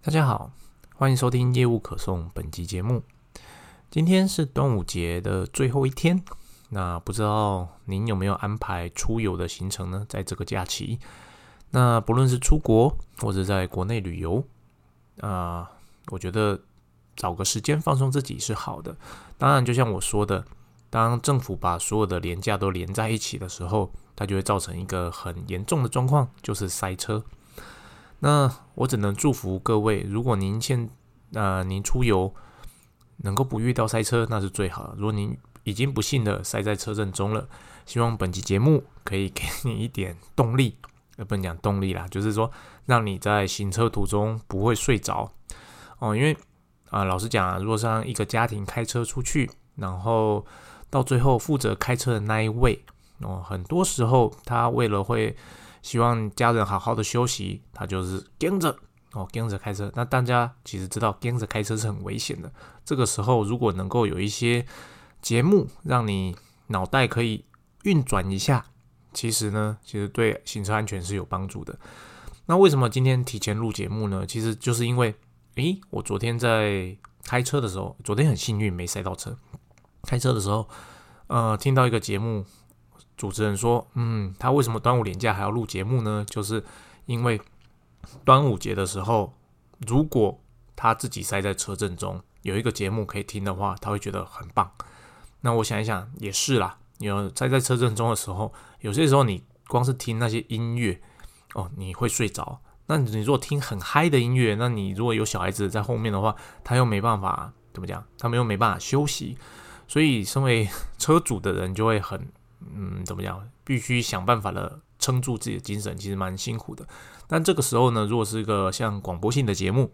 大家好，欢迎收听业务可颂本集节目。今天是端午节的最后一天，那不知道您有没有安排出游的行程呢？在这个假期，那不论是出国或者在国内旅游，啊，我觉得找个时间放松自己是好的。当然，就像我说的，当政府把所有的廉价都连在一起的时候，它就会造成一个很严重的状况，就是塞车。那我只能祝福各位，如果您现呃您出游能够不遇到塞车，那是最好。如果您已经不幸的塞在车阵中了，希望本期节目可以给你一点动力，呃，不能讲动力啦，就是说让你在行车途中不会睡着哦。因为啊，老实讲啊，如果像一个家庭开车出去，然后到最后负责开车的那一位哦，很多时候他为了会。希望家人好好的休息，他就是跟着哦，跟着开车。那大家其实知道，跟着开车是很危险的。这个时候，如果能够有一些节目让你脑袋可以运转一下，其实呢，其实对行车安全是有帮助的。那为什么今天提前录节目呢？其实就是因为，诶，我昨天在开车的时候，昨天很幸运没塞到车。开车的时候，呃，听到一个节目。主持人说：“嗯，他为什么端午连假还要录节目呢？就是因为端午节的时候，如果他自己塞在车阵中，有一个节目可以听的话，他会觉得很棒。那我想一想，也是啦。有塞在车阵中的时候，有些时候你光是听那些音乐，哦，你会睡着。那你如果听很嗨的音乐，那你如果有小孩子在后面的话，他又没办法怎么讲？他们又没办法休息。所以，身为 车主的人就会很。”嗯，怎么讲？必须想办法的撑住自己的精神，其实蛮辛苦的。但这个时候呢，如果是一个像广播性的节目，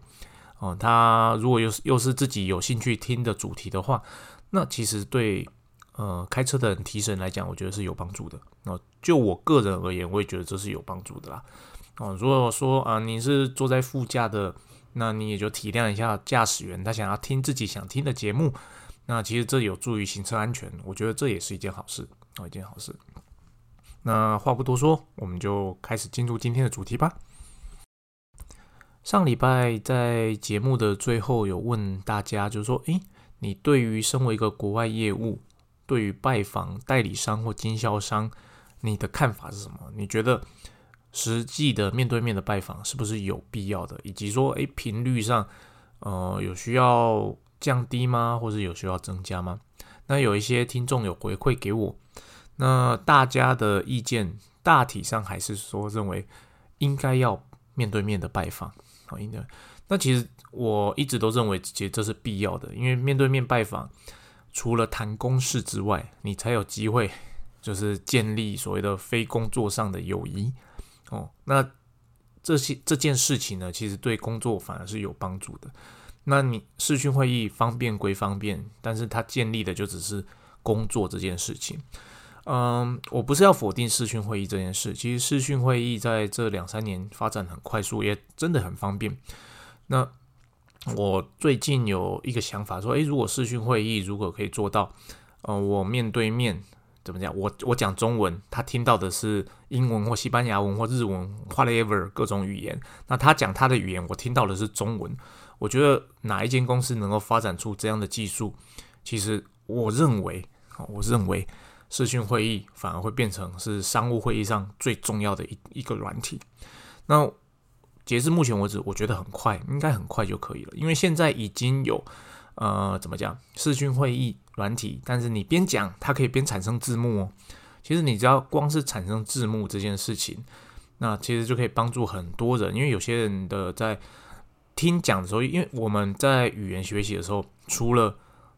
哦，他如果又是又是自己有兴趣听的主题的话，那其实对呃开车的人提神来讲，我觉得是有帮助的。哦，就我个人而言，我也觉得这是有帮助的啦。哦，如果说啊你是坐在副驾的，那你也就体谅一下驾驶员，他想要听自己想听的节目，那其实这有助于行车安全，我觉得这也是一件好事。哦，一件好事。那话不多说，我们就开始进入今天的主题吧。上礼拜在节目的最后有问大家，就是说，诶，你对于身为一个国外业务，对于拜访代理商或经销商，你的看法是什么？你觉得实际的面对面的拜访是不是有必要的？以及说，诶，频率上，呃，有需要降低吗？或者有需要增加吗？那有一些听众有回馈给我。那大家的意见大体上还是说认为应该要面对面的拜访，啊，应该。那其实我一直都认为，其实这是必要的，因为面对面拜访，除了谈公事之外，你才有机会 就是建立所谓的非工作上的友谊。哦，那这些这件事情呢，其实对工作反而是有帮助的。那你视讯会议方便归方便，但是它建立的就只是工作这件事情。嗯，我不是要否定视讯会议这件事。其实视讯会议在这两三年发展很快速，也真的很方便。那我最近有一个想法，说，诶，如果视讯会议如果可以做到，呃，我面对面怎么讲？我我讲中文，他听到的是英文或西班牙文或日文，whatever 各种语言。那他讲他的语言，我听到的是中文。我觉得哪一间公司能够发展出这样的技术，其实我认为，我认为。视讯会议反而会变成是商务会议上最重要的一一个软体。那截至目前为止，我觉得很快，应该很快就可以了。因为现在已经有呃，怎么讲视讯会议软体，但是你边讲，它可以边产生字幕哦。其实你只要光是产生字幕这件事情，那其实就可以帮助很多人。因为有些人的在听讲的时候，因为我们在语言学习的时候，除了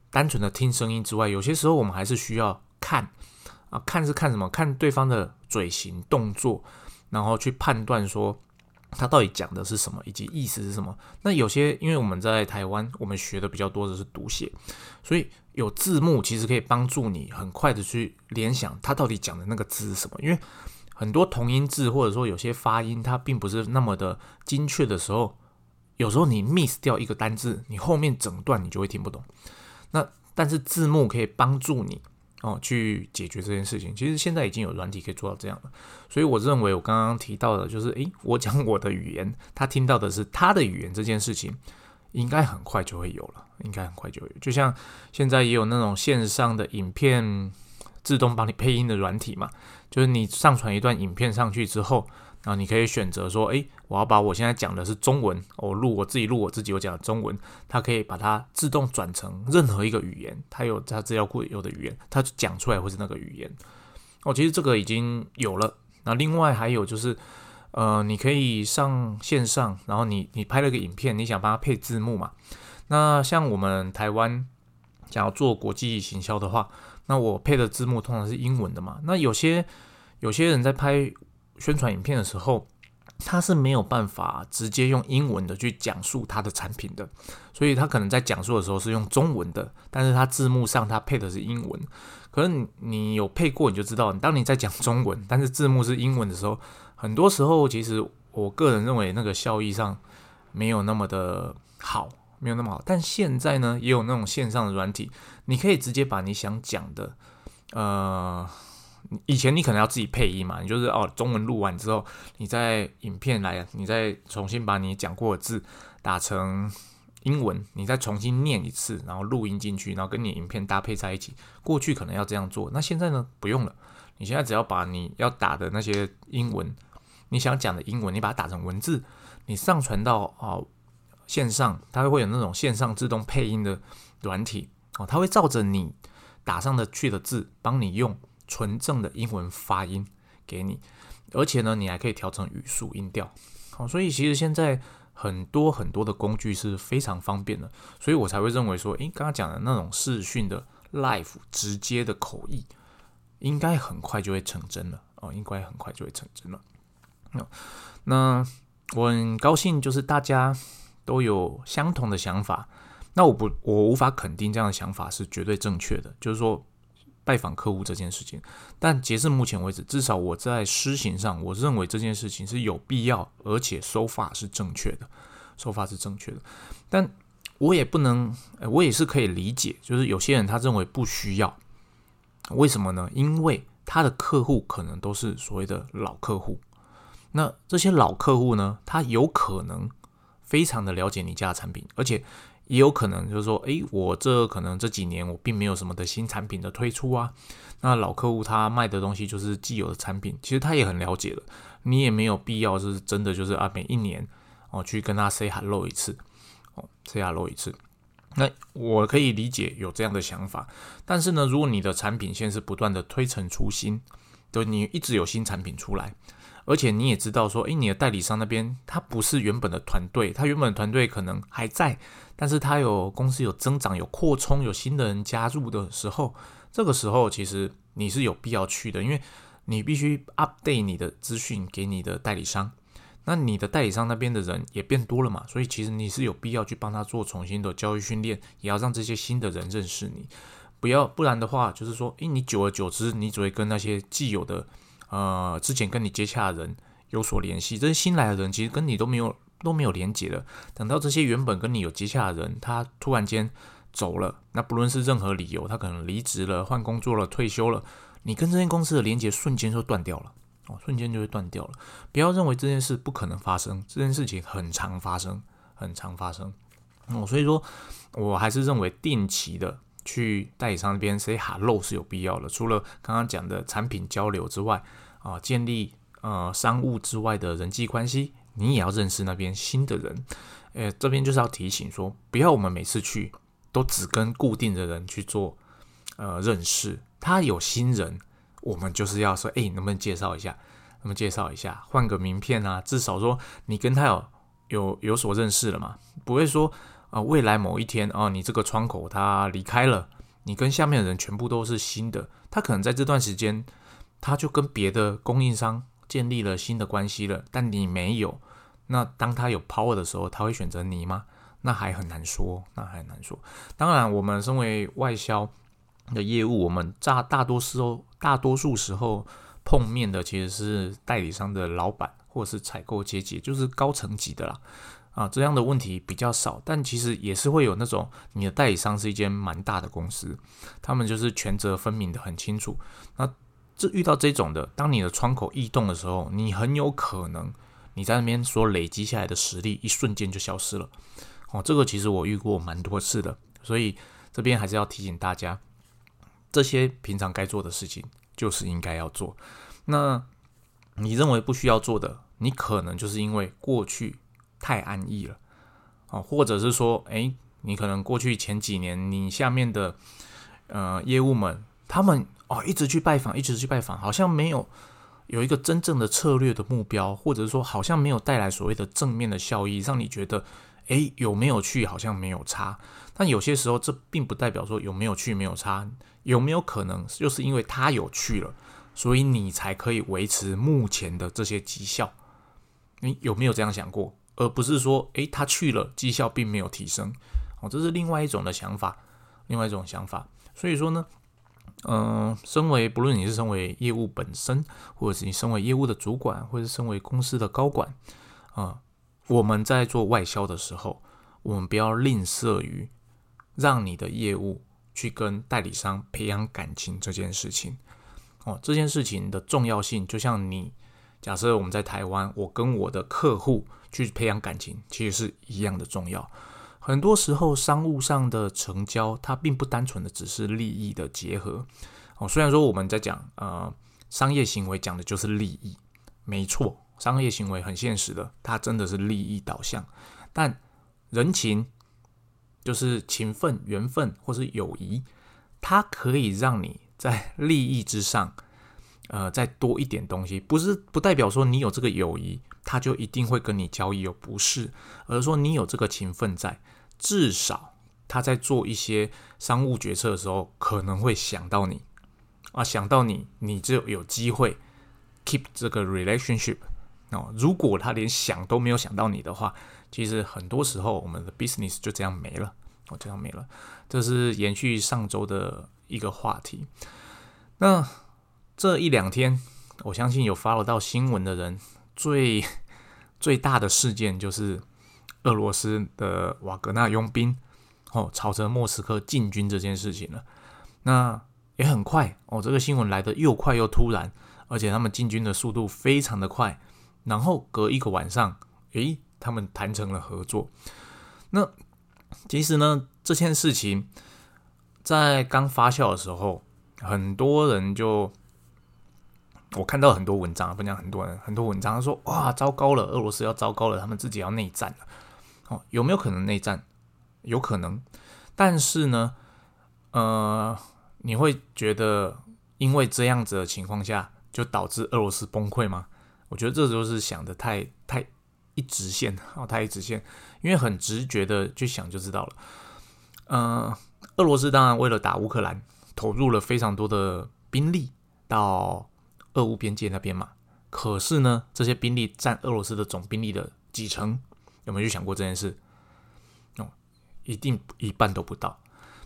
单纯的听声音之外，有些时候我们还是需要。看啊，看是看什么？看对方的嘴型动作，然后去判断说他到底讲的是什么，以及意思是什么。那有些因为我们在台湾，我们学的比较多的是读写，所以有字幕其实可以帮助你很快的去联想他到底讲的那个字是什么。因为很多同音字或者说有些发音它并不是那么的精确的时候，有时候你 miss 掉一个单字，你后面整段你就会听不懂。那但是字幕可以帮助你哦去解决这件事情。其实现在已经有软体可以做到这样了，所以我认为我刚刚提到的，就是诶，我讲我的语言，他听到的是他的语言这件事情，应该很快就会有了，应该很快就会有。就像现在也有那种线上的影片自动帮你配音的软体嘛，就是你上传一段影片上去之后。然后你可以选择说，诶，我要把我现在讲的是中文，我录我自己录我自己，我讲的中文，它可以把它自动转成任何一个语言，它有它资料库有的语言，它讲出来会是那个语言。哦，其实这个已经有了。那另外还有就是，呃，你可以上线上，然后你你拍了个影片，你想帮它配字幕嘛？那像我们台湾想要做国际行销的话，那我配的字幕通常是英文的嘛？那有些有些人在拍。宣传影片的时候，他是没有办法直接用英文的去讲述他的产品的，所以他可能在讲述的时候是用中文的，但是他字幕上他配的是英文。可是你你有配过，你就知道，当你在讲中文，但是字幕是英文的时候，很多时候其实我个人认为那个效益上没有那么的好，没有那么好。但现在呢，也有那种线上的软体，你可以直接把你想讲的，呃。以前你可能要自己配音嘛，你就是哦，中文录完之后，你在影片来，你再重新把你讲过的字打成英文，你再重新念一次，然后录音进去，然后跟你影片搭配在一起。过去可能要这样做，那现在呢不用了。你现在只要把你要打的那些英文，你想讲的英文，你把它打成文字，你上传到哦线上，它会有那种线上自动配音的软体哦，它会照着你打上的去的字帮你用。纯正的英文发音给你，而且呢，你还可以调成语速、音调。好，所以其实现在很多很多的工具是非常方便的，所以我才会认为说，诶，刚刚讲的那种视讯的 live 直接的口译，应该很快就会成真了哦，应该很快就会成真了。那我很高兴，就是大家都有相同的想法。那我不，我无法肯定这样的想法是绝对正确的，就是说。拜访客户这件事情，但截至目前为止，至少我在施行上，我认为这件事情是有必要，而且手法是正确的，手法是正确的。但我也不能，我也是可以理解，就是有些人他认为不需要，为什么呢？因为他的客户可能都是所谓的老客户，那这些老客户呢，他有可能非常的了解你家的产品，而且。也有可能就是说，诶，我这可能这几年我并没有什么的新产品的推出啊。那老客户他卖的东西就是既有的产品，其实他也很了解了，你也没有必要是真的就是啊，每一年哦去跟他 say hello 一次，哦 say hello 一次。那我可以理解有这样的想法，但是呢，如果你的产品线是不断的推陈出新，对，你一直有新产品出来。而且你也知道说，诶，你的代理商那边他不是原本的团队，他原本的团队可能还在，但是他有公司有增长、有扩充、有新的人加入的时候，这个时候其实你是有必要去的，因为你必须 update 你的资讯给你的代理商，那你的代理商那边的人也变多了嘛，所以其实你是有必要去帮他做重新的教育训练，也要让这些新的人认识你，不要不然的话，就是说，诶，你久而久之，你只会跟那些既有的。呃，之前跟你接洽的人有所联系，这些新来的人其实跟你都没有都没有连接的。等到这些原本跟你有接洽的人，他突然间走了，那不论是任何理由，他可能离职了、换工作了、退休了，你跟这间公司的连接瞬间就断掉了，哦，瞬间就会断掉了。不要认为这件事不可能发生，这件事情很常发生，很常发生。哦，所以说我还是认为定期的。去代理商那边 say hello 是有必要的。除了刚刚讲的产品交流之外，啊，建立呃商务之外的人际关系，你也要认识那边新的人。诶，这边就是要提醒说，不要我们每次去都只跟固定的人去做呃认识。他有新人，我们就是要说，哎，能不能介绍一下？能不能介绍一下？换个名片啊，至少说你跟他有有有所认识了嘛，不会说。啊，未来某一天啊，你这个窗口他离开了，你跟下面的人全部都是新的，他可能在这段时间他就跟别的供应商建立了新的关系了，但你没有。那当他有 power 的时候，他会选择你吗？那还很难说，那还难说。当然，我们身为外销的业务，我们大大多时候大多数时候碰面的其实是代理商的老板或者是采购阶级，就是高层级的啦。啊，这样的问题比较少，但其实也是会有那种你的代理商是一间蛮大的公司，他们就是权责分明的很清楚。那这遇到这种的，当你的窗口异动的时候，你很有可能你在那边所累积下来的实力一瞬间就消失了。哦，这个其实我遇过蛮多次的，所以这边还是要提醒大家，这些平常该做的事情就是应该要做。那你认为不需要做的，你可能就是因为过去。太安逸了，哦，或者是说，哎，你可能过去前几年，你下面的呃业务们，他们哦一直去拜访，一直去拜访，好像没有有一个真正的策略的目标，或者是说，好像没有带来所谓的正面的效益，让你觉得，哎，有没有去好像没有差。但有些时候，这并不代表说有没有去没有差，有没有可能就是因为他有去了，所以你才可以维持目前的这些绩效？你有没有这样想过？而不是说，诶，他去了，绩效并没有提升，哦，这是另外一种的想法，另外一种想法。所以说呢，嗯，身为不论你是身为业务本身，或者是你身为业务的主管，或者是身为公司的高管，啊，我们在做外销的时候，我们不要吝啬于让你的业务去跟代理商培养感情这件事情。哦，这件事情的重要性，就像你假设我们在台湾，我跟我的客户。去培养感情，其实是一样的重要。很多时候，商务上的成交，它并不单纯的只是利益的结合。哦，虽然说我们在讲呃商业行为，讲的就是利益，没错，商业行为很现实的，它真的是利益导向。但人情，就是情分、缘分或是友谊，它可以让你在利益之上，呃，再多一点东西，不是不代表说你有这个友谊。他就一定会跟你交易，有不是，而是说你有这个情分在，至少他在做一些商务决策的时候，可能会想到你啊，想到你，你就有机会 keep 这个 relationship 哦。如果他连想都没有想到你的话，其实很多时候我们的 business 就这样没了，哦，这样没了。这是延续上周的一个话题。那这一两天，我相信有 follow 到新闻的人。最最大的事件就是俄罗斯的瓦格纳佣兵哦，朝着莫斯科进军这件事情了。那也很快哦，这个新闻来的又快又突然，而且他们进军的速度非常的快。然后隔一个晚上，诶，他们谈成了合作。那其实呢，这件事情在刚发酵的时候，很多人就。我看到很多文章，分享很多人很多文章说，哇，糟糕了，俄罗斯要糟糕了，他们自己要内战了。哦，有没有可能内战？有可能，但是呢，呃，你会觉得因为这样子的情况下，就导致俄罗斯崩溃吗？我觉得这就是想的太太一直线哦，太一直线，因为很直觉的去想就知道了。嗯，俄罗斯当然为了打乌克兰，投入了非常多的兵力到。俄乌边界那边嘛，可是呢，这些兵力占俄罗斯的总兵力的几成？有没有去想过这件事？哦，一定一半都不到。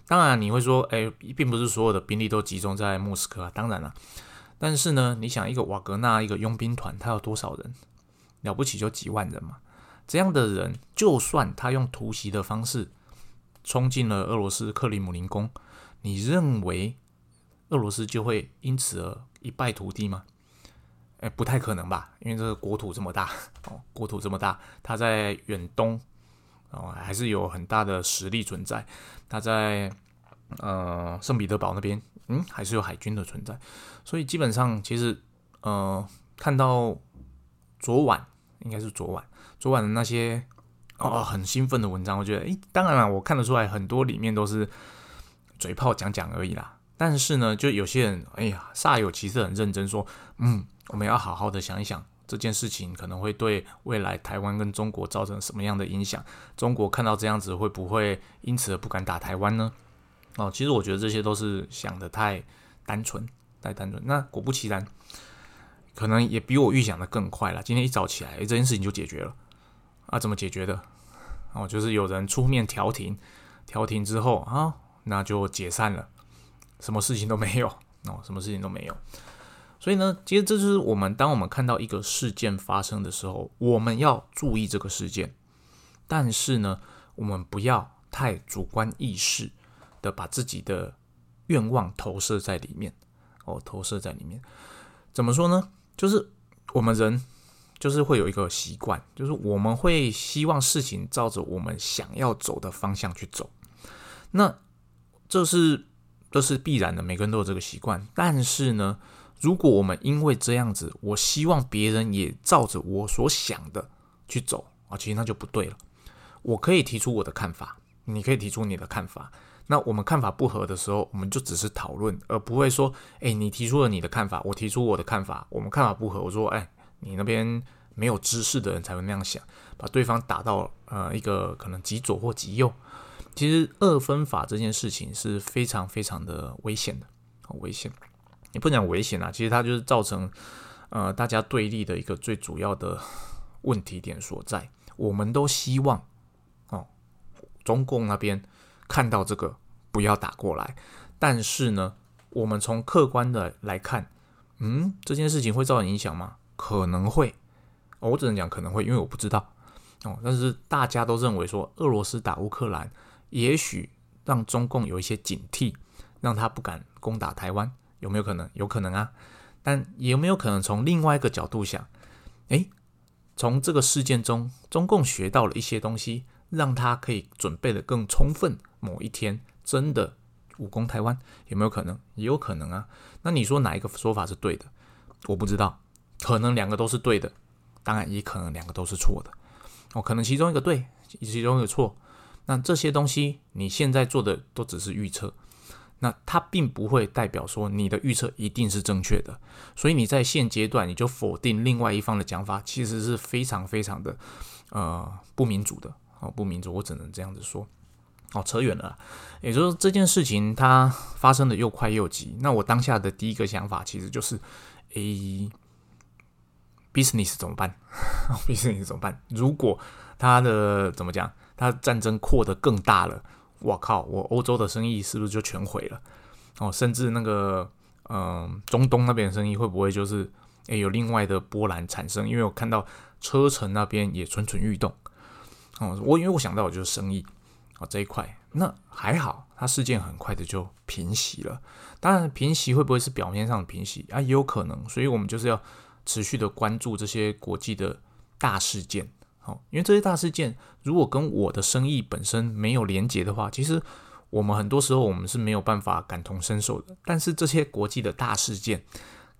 当然，你会说，哎，并不是所有的兵力都集中在莫斯科啊。当然了，但是呢，你想一个瓦格纳一个佣兵团，他有多少人？了不起就几万人嘛。这样的人，就算他用突袭的方式冲进了俄罗斯克里姆林宫，你认为俄罗斯就会因此而？一败涂地吗？哎，不太可能吧，因为这个国土这么大 哦，国土这么大，它在远东哦，还是有很大的实力存在。它在呃圣彼得堡那边，嗯，还是有海军的存在。所以基本上，其实呃，看到昨晚应该是昨晚，昨晚的那些哦很兴奋的文章，我觉得，哎，当然了，我看得出来很多里面都是嘴炮讲讲而已啦。但是呢，就有些人，哎呀，煞有其事，很认真说，嗯，我们要好好的想一想这件事情可能会对未来台湾跟中国造成什么样的影响。中国看到这样子，会不会因此而不敢打台湾呢？哦，其实我觉得这些都是想的太单纯，太单纯。那果不其然，可能也比我预想的更快了。今天一早起来，这件事情就解决了。啊，怎么解决的？哦，就是有人出面调停，调停之后啊，那就解散了。什么事情都没有 哦，什么事情都没有。所以呢，其实这就是我们当我们看到一个事件发生的时候，我们要注意这个事件。但是呢，我们不要太主观意识的把自己的愿望投射在里面哦，投射在里面。怎么说呢？就是我们人就是会有一个习惯，就是我们会希望事情照着我们想要走的方向去走。那这是这是必然的，每个人都有这个习惯。但是呢，如果我们因为这样子，我希望别人也照着我所想的去走啊，其实那就不对了。我可以提出我的看法，你可以提出你的看法。那我们看法不合的时候，我们就只是讨论，而不会说，哎，你提出了你的看法，我提出我的看法，我们看法不合，我说，哎，你那边没有知识的人才会那样想，把对方打到呃一个可能极左或极右。其实二分法这件事情是非常非常的危险的，很危险。你不讲危险啊，其实它就是造成呃大家对立的一个最主要的问题点所在。我们都希望哦，中共那边看到这个。不要打过来，但是呢，我们从客观的来看，嗯，这件事情会造成影响吗？可能会，我只能讲可能会，因为我不知道哦。但是大家都认为说，俄罗斯打乌克兰，也许让中共有一些警惕，让他不敢攻打台湾，有没有可能？有可能啊。但有没有可能从另外一个角度想？诶，从这个事件中，中共学到了一些东西，让他可以准备的更充分，某一天。真的武功台湾有没有可能？也有可能啊。那你说哪一个说法是对的？我不知道，可能两个都是对的，当然也可能两个都是错的。哦，可能其中一个对，其中一个错。那这些东西你现在做的都只是预测，那它并不会代表说你的预测一定是正确的。所以你在现阶段你就否定另外一方的讲法，其实是非常非常的呃不民主的哦，不民主。我只能这样子说。哦，扯远了，也就是这件事情它发生的又快又急。那我当下的第一个想法其实就是，A business 怎么办？business 怎么办？如果它的怎么讲，它战争扩得更大了，我靠，我欧洲的生意是不是就全毁了？哦，甚至那个嗯，中东那边的生意会不会就是诶有另外的波澜产生？因为我看到车臣那边也蠢蠢欲动。哦，我因为我想到的就是生意。哦，这一块那还好，它事件很快的就平息了。当然，平息会不会是表面上平息啊？也有可能。所以我们就是要持续的关注这些国际的大事件。好，因为这些大事件如果跟我的生意本身没有连结的话，其实我们很多时候我们是没有办法感同身受的。但是这些国际的大事件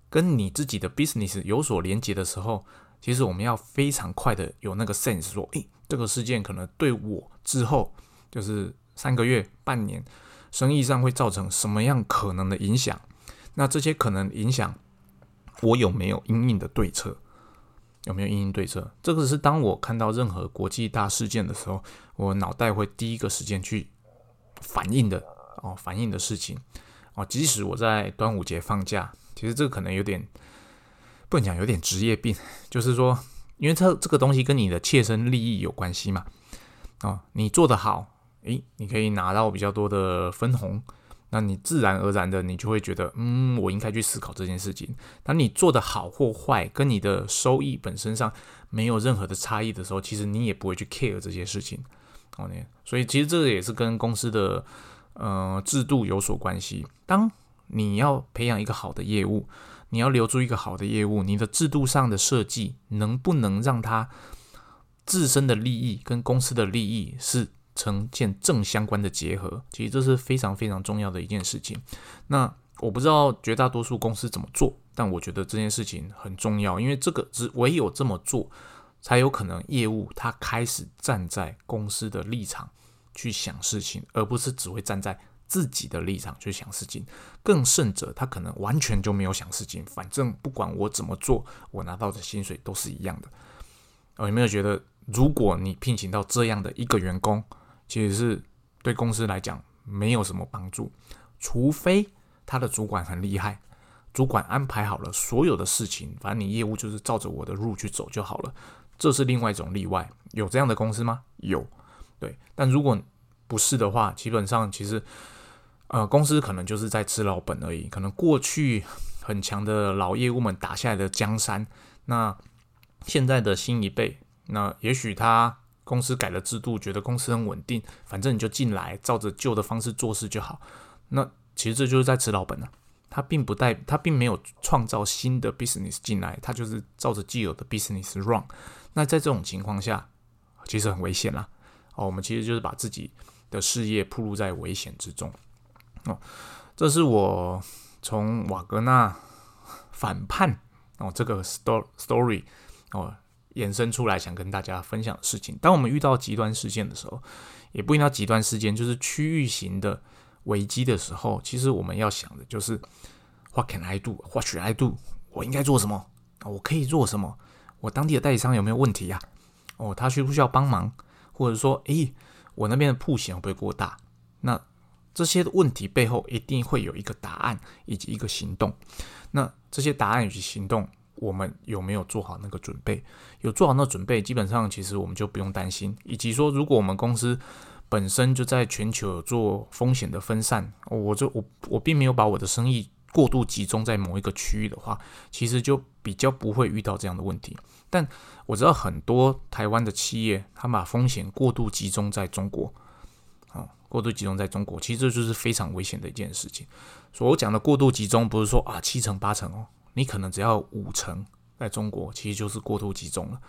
跟你自己的 business 有所连结的时候，其实我们要非常快的有那个 sense 说，诶，这个事件可能对我之后。就是三个月、半年，生意上会造成什么样可能的影响？那这些可能影响，我有没有应应的对策？有没有应应对策？这个是当我看到任何国际大事件的时候，我脑袋会第一个时间去反应的哦，反应的事情哦。即使我在端午节放假，其实这个可能有点不能讲有点职业病，就是说，因为这这个东西跟你的切身利益有关系嘛。哦，你做得好。诶，你可以拿到比较多的分红，那你自然而然的，你就会觉得，嗯，我应该去思考这件事情。当你做的好或坏，跟你的收益本身上没有任何的差异的时候，其实你也不会去 care 这些事情。OK，所以其实这个也是跟公司的呃制度有所关系。当你要培养一个好的业务，你要留住一个好的业务，你的制度上的设计能不能让它自身的利益跟公司的利益是？呈现正相关的结合，其实这是非常非常重要的一件事情。那我不知道绝大多数公司怎么做，但我觉得这件事情很重要，因为这个只唯有这么做，才有可能业务他开始站在公司的立场去想事情，而不是只会站在自己的立场去想事情。更甚者，他可能完全就没有想事情，反正不管我怎么做，我拿到的薪水都是一样的。哦，有没有觉得，如果你聘请到这样的一个员工？其实是对公司来讲没有什么帮助，除非他的主管很厉害，主管安排好了所有的事情，反正你业务就是照着我的路去走就好了。这是另外一种例外，有这样的公司吗？有，对。但如果不是的话，基本上其实，呃，公司可能就是在吃老本而已。可能过去很强的老业务们打下来的江山，那现在的新一辈，那也许他。公司改了制度，觉得公司很稳定，反正你就进来，照着旧的方式做事就好。那其实这就是在吃老本啊。他并不带，他并没有创造新的 business 进来，他就是照着既有的 business run。那在这种情况下，其实很危险啦。哦，我们其实就是把自己的事业暴露在危险之中。哦，这是我从瓦格纳反叛哦这个 story story 哦衍生出来想跟大家分享的事情。当我们遇到极端事件的时候，也不一定要极端事件，就是区域型的。危机的时候，其实我们要想的就是，What can I do? What should I do? 我应该做什么？我可以做什么？我当地的代理商有没有问题呀？哦，他需不需要帮忙？或者说，诶，我那边的铺险会不会过大？那这些问题背后一定会有一个答案以及一个行动。那这些答案以及行动，我们有没有做好那个准备？有做好那准备，基本上其实我们就不用担心。以及说，如果我们公司本身就在全球有做风险的分散，我就我我并没有把我的生意过度集中在某一个区域的话，其实就比较不会遇到这样的问题。但我知道很多台湾的企业，他把风险过度集中在中国，啊，过度集中在中国，其实这就是非常危险的一件事情。所以我讲的过度集中，不是说啊七成八成哦，你可能只要五成在中国，其实就是过度集中了，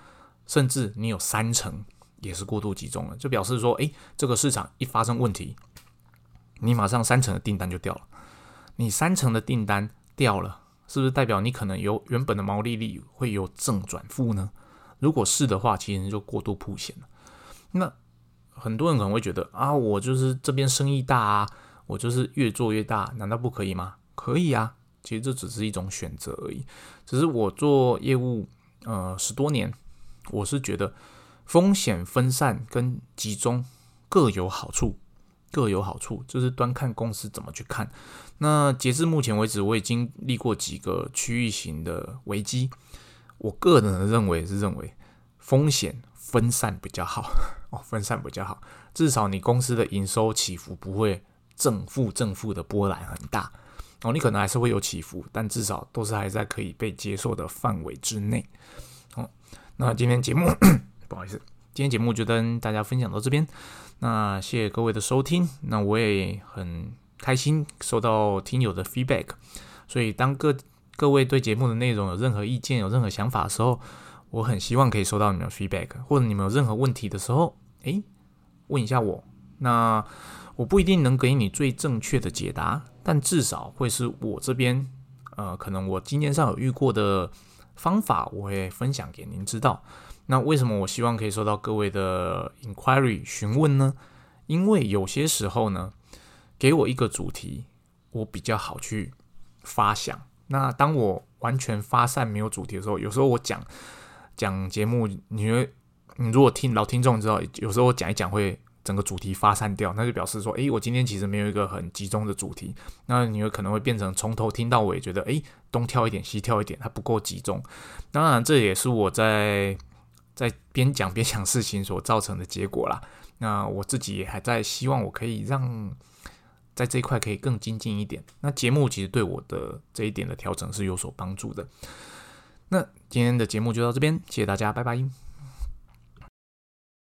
甚至你有三成。也是过度集中了，就表示说，诶，这个市场一发生问题，你马上三成的订单就掉了。你三成的订单掉了，是不是代表你可能有原本的毛利率会有正转负呢？如果是的话，其实就过度铺险了。那很多人可能会觉得啊，我就是这边生意大啊，我就是越做越大，难道不可以吗？可以啊，其实这只是一种选择而已。只是我做业务呃十多年，我是觉得。风险分散跟集中各有好处，各有好处，就是端看公司怎么去看。那截至目前为止，我已经历过几个区域型的危机，我个人认为是认为风险分散比较好哦，分散比较好，至少你公司的营收起伏不会正负正负的波澜很大哦，你可能还是会有起伏，但至少都是还在可以被接受的范围之内。哦，那今天节目。不好意思，今天节目就跟大家分享到这边。那谢谢各位的收听，那我也很开心收到听友的 feedback。所以当各各位对节目的内容有任何意见、有任何想法的时候，我很希望可以收到你们的 feedback，或者你们有任何问题的时候，诶，问一下我。那我不一定能给你最正确的解答，但至少会是我这边，呃，可能我经验上有遇过的方法，我会分享给您知道。那为什么我希望可以收到各位的 inquiry 询问呢？因为有些时候呢，给我一个主题，我比较好去发想。那当我完全发散没有主题的时候，有时候我讲讲节目，你会你如果听老听众知道，有时候我讲一讲会整个主题发散掉，那就表示说，诶，我今天其实没有一个很集中的主题。那你会可能会变成从头听到尾，觉得诶，东跳一点西跳一点，它不够集中。当然，这也是我在。在边讲边想事情所造成的结果啦。那我自己也还在希望我可以让在这一块可以更精进一点。那节目其实对我的这一点的调整是有所帮助的。那今天的节目就到这边，谢谢大家，拜拜。